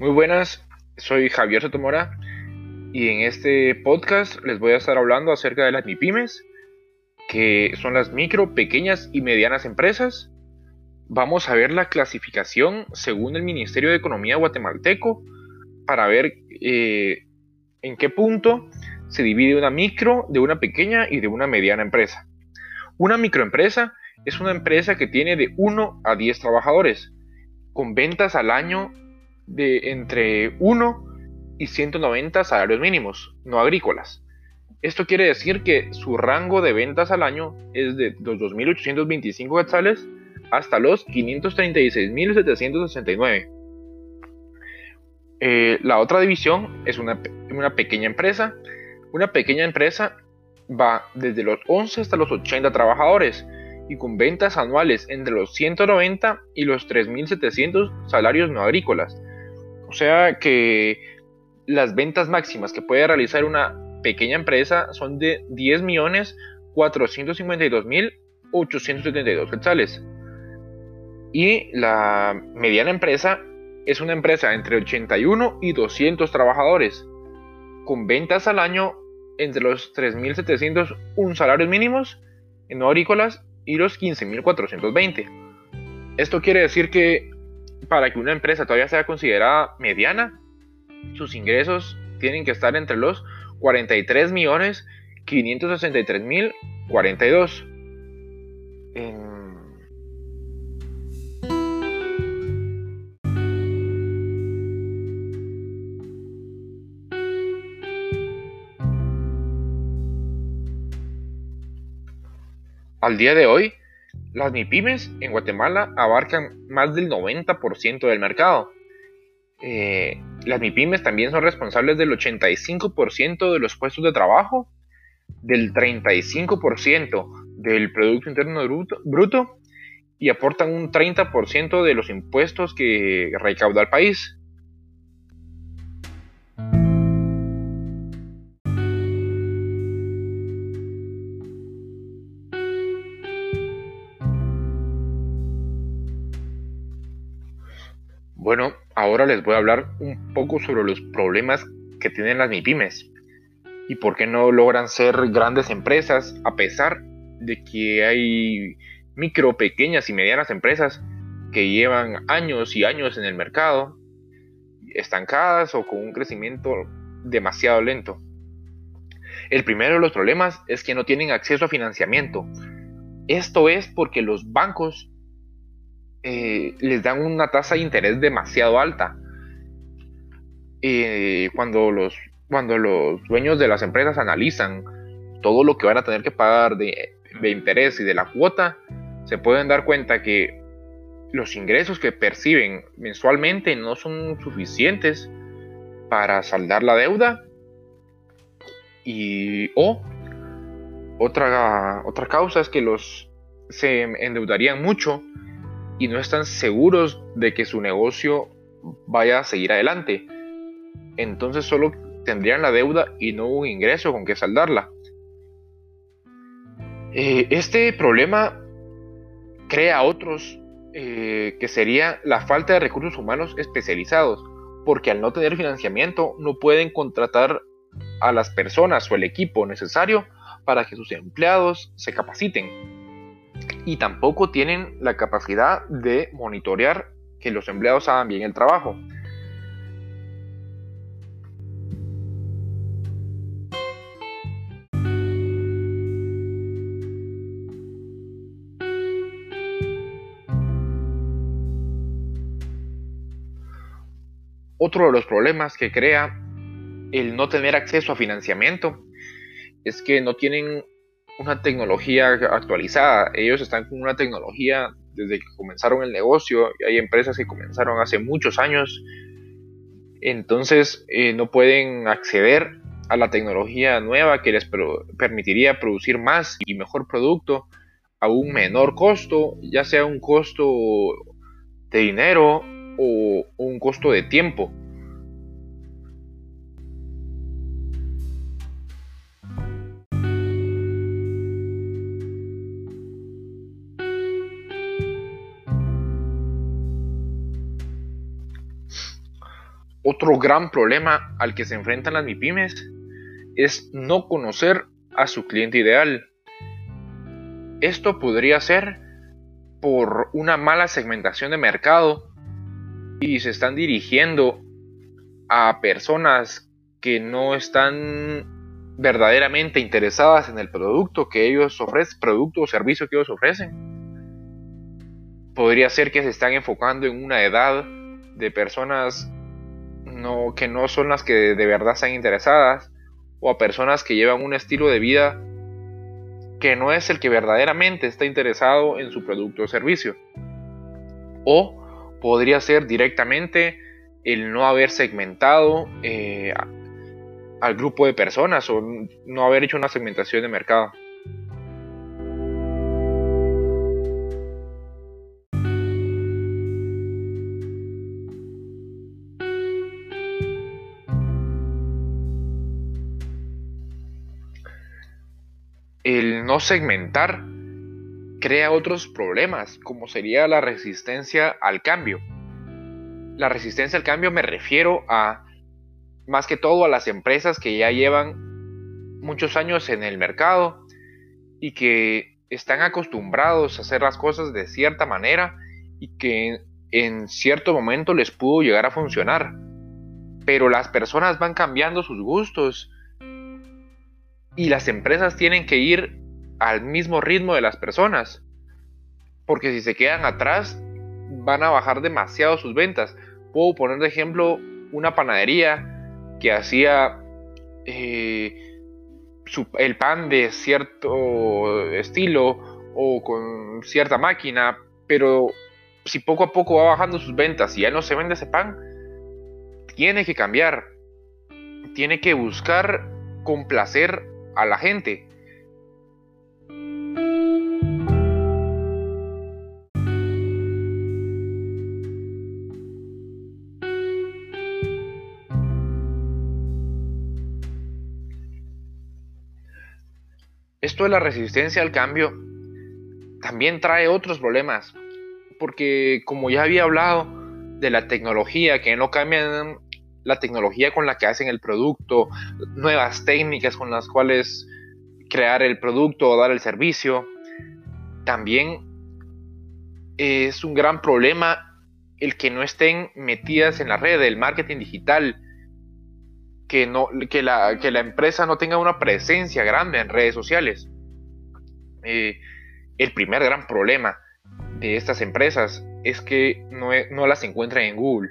Muy buenas, soy Javier Sotomora y en este podcast les voy a estar hablando acerca de las MIPIMES, que son las micro, pequeñas y medianas empresas. Vamos a ver la clasificación según el Ministerio de Economía guatemalteco para ver eh, en qué punto se divide una micro, de una pequeña y de una mediana empresa. Una microempresa es una empresa que tiene de 1 a 10 trabajadores, con ventas al año de entre 1 y 190 salarios mínimos, no agrícolas. Esto quiere decir que su rango de ventas al año es de los 2.825 quetzales hasta los 536.769. Eh, la otra división es una, una pequeña empresa. Una pequeña empresa va desde los 11 hasta los 80 trabajadores y con ventas anuales entre los 190 y los 3.700 salarios no agrícolas. O sea que las ventas máximas que puede realizar una pequeña empresa son de 10.452.872 quetzales. Y la mediana empresa es una empresa entre 81 y 200 trabajadores, con ventas al año entre los 3.701 salarios mínimos en no agrícolas y los 15.420. Esto quiere decir que para que una empresa todavía sea considerada mediana, sus ingresos tienen que estar entre los 43 millones 563 mil 42. Al día de hoy, las MIPIMES en Guatemala abarcan más del 90% del mercado. Eh, las MIPIMES también son responsables del 85% de los puestos de trabajo, del 35% del Producto Interno bruto, y aportan un 30% de los impuestos que recauda el país. Bueno, ahora les voy a hablar un poco sobre los problemas que tienen las MIPIMES y por qué no logran ser grandes empresas a pesar de que hay micro, pequeñas y medianas empresas que llevan años y años en el mercado, estancadas o con un crecimiento demasiado lento. El primero de los problemas es que no tienen acceso a financiamiento. Esto es porque los bancos eh, les dan una tasa de interés demasiado alta. Eh, cuando, los, cuando los dueños de las empresas analizan todo lo que van a tener que pagar de, de interés y de la cuota, se pueden dar cuenta que los ingresos que perciben mensualmente no son suficientes para saldar la deuda y o otra, otra causa es que los se endeudarían mucho y no están seguros de que su negocio vaya a seguir adelante. Entonces solo tendrían la deuda y no un ingreso con que saldarla. Eh, este problema crea otros eh, que sería la falta de recursos humanos especializados, porque al no tener financiamiento no pueden contratar a las personas o el equipo necesario para que sus empleados se capaciten y tampoco tienen la capacidad de monitorear que los empleados hagan bien el trabajo. Otro de los problemas que crea el no tener acceso a financiamiento es que no tienen una tecnología actualizada. Ellos están con una tecnología desde que comenzaron el negocio. Hay empresas que comenzaron hace muchos años. Entonces eh, no pueden acceder a la tecnología nueva que les permitiría producir más y mejor producto a un menor costo, ya sea un costo de dinero o un costo de tiempo. Otro gran problema al que se enfrentan las MIPIMES es no conocer a su cliente ideal. Esto podría ser por una mala segmentación de mercado y se están dirigiendo a personas que no están verdaderamente interesadas en el producto que ellos ofrecen, producto o servicio que ellos ofrecen. Podría ser que se están enfocando en una edad de personas no, que no son las que de verdad están interesadas o a personas que llevan un estilo de vida que no es el que verdaderamente está interesado en su producto o servicio. O podría ser directamente el no haber segmentado eh, al grupo de personas o no haber hecho una segmentación de mercado. No segmentar crea otros problemas, como sería la resistencia al cambio. La resistencia al cambio me refiero a, más que todo, a las empresas que ya llevan muchos años en el mercado y que están acostumbrados a hacer las cosas de cierta manera y que en cierto momento les pudo llegar a funcionar. Pero las personas van cambiando sus gustos y las empresas tienen que ir al mismo ritmo de las personas. Porque si se quedan atrás, van a bajar demasiado sus ventas. Puedo poner de ejemplo una panadería que hacía eh, el pan de cierto estilo o con cierta máquina, pero si poco a poco va bajando sus ventas y ya no se vende ese pan, tiene que cambiar. Tiene que buscar complacer a la gente. Esto de la resistencia al cambio también trae otros problemas, porque como ya había hablado de la tecnología, que no cambian la tecnología con la que hacen el producto, nuevas técnicas con las cuales crear el producto o dar el servicio. También es un gran problema el que no estén metidas en la red del marketing digital, que, no, que, la, que la empresa no tenga una presencia grande en redes sociales. Eh, el primer gran problema de estas empresas es que no, no las encuentran en Google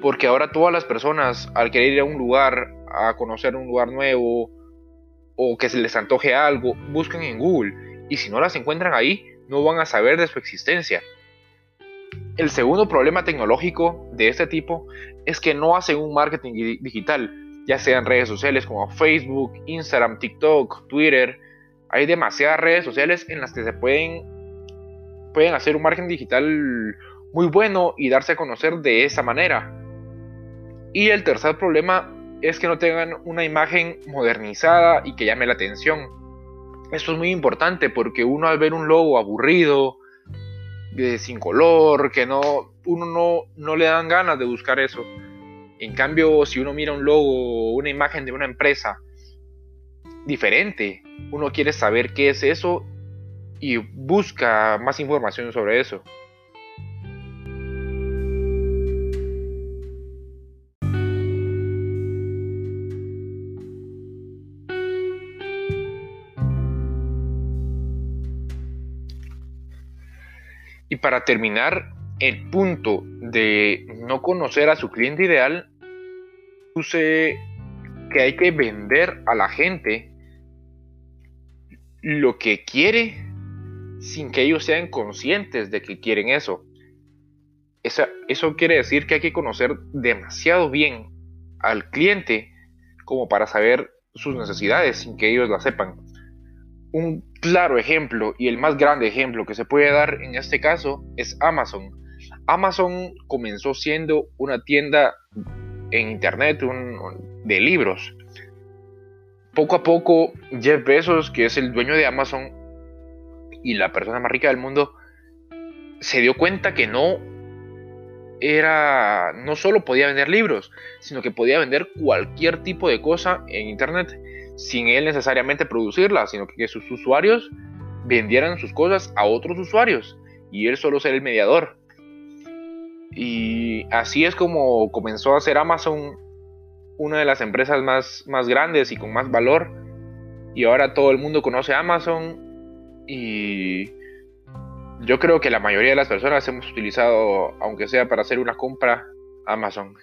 porque ahora todas las personas al querer ir a un lugar, a conocer un lugar nuevo o que se les antoje algo, buscan en Google y si no las encuentran ahí, no van a saber de su existencia. El segundo problema tecnológico de este tipo es que no hacen un marketing digital, ya sean redes sociales como Facebook, Instagram, TikTok, Twitter. Hay demasiadas redes sociales en las que se pueden, pueden hacer un marketing digital muy bueno y darse a conocer de esa manera. Y el tercer problema es que no tengan una imagen modernizada y que llame la atención. Esto es muy importante porque uno al ver un logo aburrido, sin color, que no, uno no, no le dan ganas de buscar eso. En cambio, si uno mira un logo, una imagen de una empresa diferente, uno quiere saber qué es eso y busca más información sobre eso. Y para terminar, el punto de no conocer a su cliente ideal, puse que hay que vender a la gente lo que quiere sin que ellos sean conscientes de que quieren eso. Eso, eso quiere decir que hay que conocer demasiado bien al cliente como para saber sus necesidades sin que ellos la sepan. Un claro ejemplo y el más grande ejemplo que se puede dar en este caso es Amazon. Amazon comenzó siendo una tienda en internet de libros. Poco a poco Jeff Bezos, que es el dueño de Amazon y la persona más rica del mundo, se dio cuenta que no era no solo podía vender libros, sino que podía vender cualquier tipo de cosa en internet sin él necesariamente producirla, sino que sus usuarios vendieran sus cosas a otros usuarios y él solo ser el mediador. Y así es como comenzó a ser Amazon una de las empresas más, más grandes y con más valor. Y ahora todo el mundo conoce Amazon y yo creo que la mayoría de las personas hemos utilizado, aunque sea para hacer una compra, Amazon.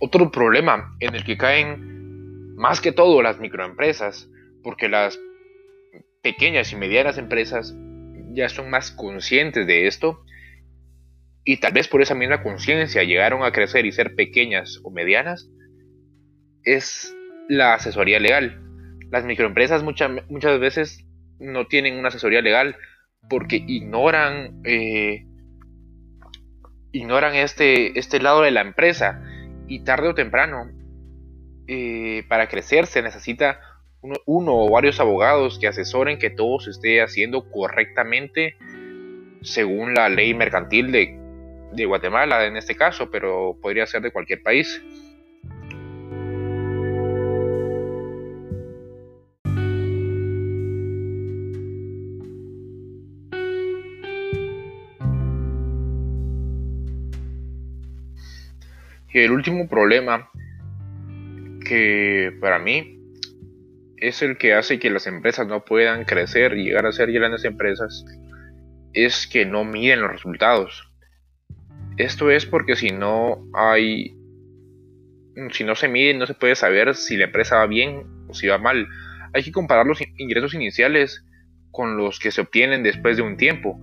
Otro problema en el que caen más que todo las microempresas, porque las pequeñas y medianas empresas ya son más conscientes de esto y tal vez por esa misma conciencia llegaron a crecer y ser pequeñas o medianas, es la asesoría legal. Las microempresas muchas, muchas veces no tienen una asesoría legal porque ignoran, eh, ignoran este, este lado de la empresa y tarde o temprano eh, para crecer se necesita uno, o varios abogados que asesoren que todo se esté haciendo correctamente según la ley mercantil de Guatemala en este caso, pero podría ser de cualquier país. Y el último problema que para mí es el que hace que las empresas no puedan crecer y llegar a ser grandes empresas es que no miden los resultados. Esto es porque si no hay si no se mide no se puede saber si la empresa va bien o si va mal. Hay que comparar los ingresos iniciales con los que se obtienen después de un tiempo.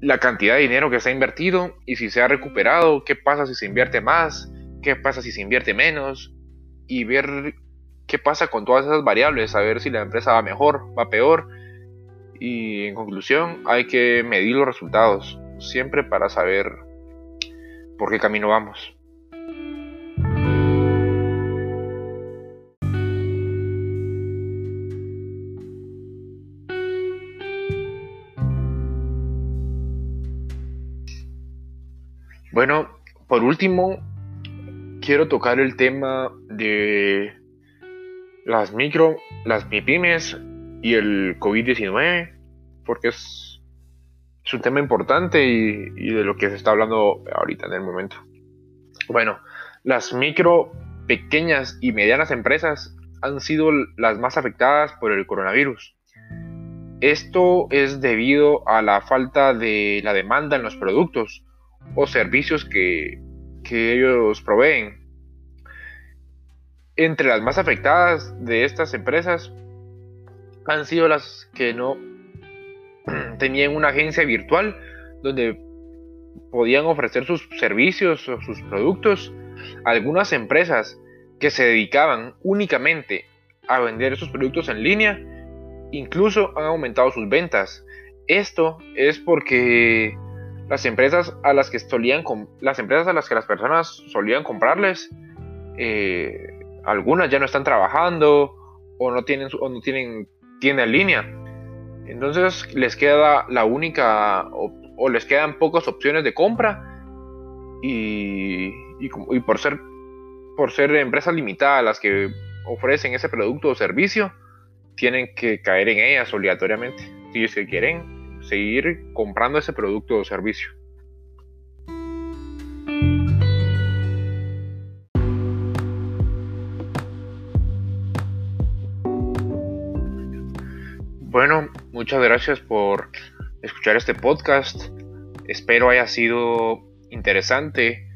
La cantidad de dinero que se ha invertido y si se ha recuperado, qué pasa si se invierte más, qué pasa si se invierte menos y ver qué pasa con todas esas variables, a ver si la empresa va mejor, va peor. Y en conclusión, hay que medir los resultados, siempre para saber por qué camino vamos. Bueno, por último, quiero tocar el tema de las micro, las MIPIMES y el COVID-19, porque es, un tema importante y, y, de lo que se está hablando ahorita en el momento. Bueno, las micro, pequeñas y medianas empresas han sido las más afectadas por el coronavirus. Esto es debido a la falta de la demanda en los productos o servicios que, que ellos proveen entre las más afectadas de estas empresas han sido las que no tenían una agencia virtual donde podían ofrecer sus servicios o sus productos. Algunas empresas que se dedicaban únicamente a vender esos productos en línea incluso han aumentado sus ventas. Esto es porque las empresas a las que solían las empresas a las que las personas solían comprarles eh, algunas ya no están trabajando o no tienen, o no tienen tienda en línea. Entonces les queda la única o, les quedan pocas opciones de compra y, y, por, ser, por ser empresas limitadas las que ofrecen ese producto o servicio, tienen que caer en ellas obligatoriamente si es que quieren seguir comprando ese producto o servicio. Bueno, muchas gracias por escuchar este podcast. Espero haya sido interesante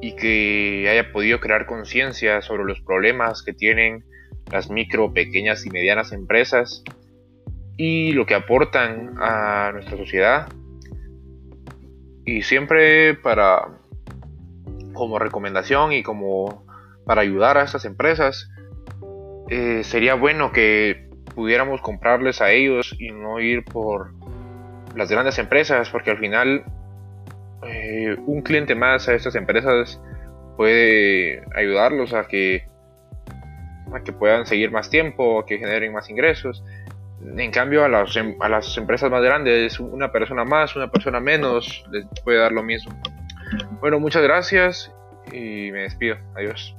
y que haya podido crear conciencia sobre los problemas que tienen las micro, pequeñas y medianas empresas y lo que aportan a nuestra sociedad. Y siempre para como recomendación y como para ayudar a estas empresas, eh, sería bueno que pudiéramos comprarles a ellos y no ir por las grandes empresas, porque al final eh, un cliente más a estas empresas puede ayudarlos a que, a que puedan seguir más tiempo, a que generen más ingresos. En cambio, a las, em, a las empresas más grandes, una persona más, una persona menos, les puede dar lo mismo. Bueno, muchas gracias y me despido. Adiós.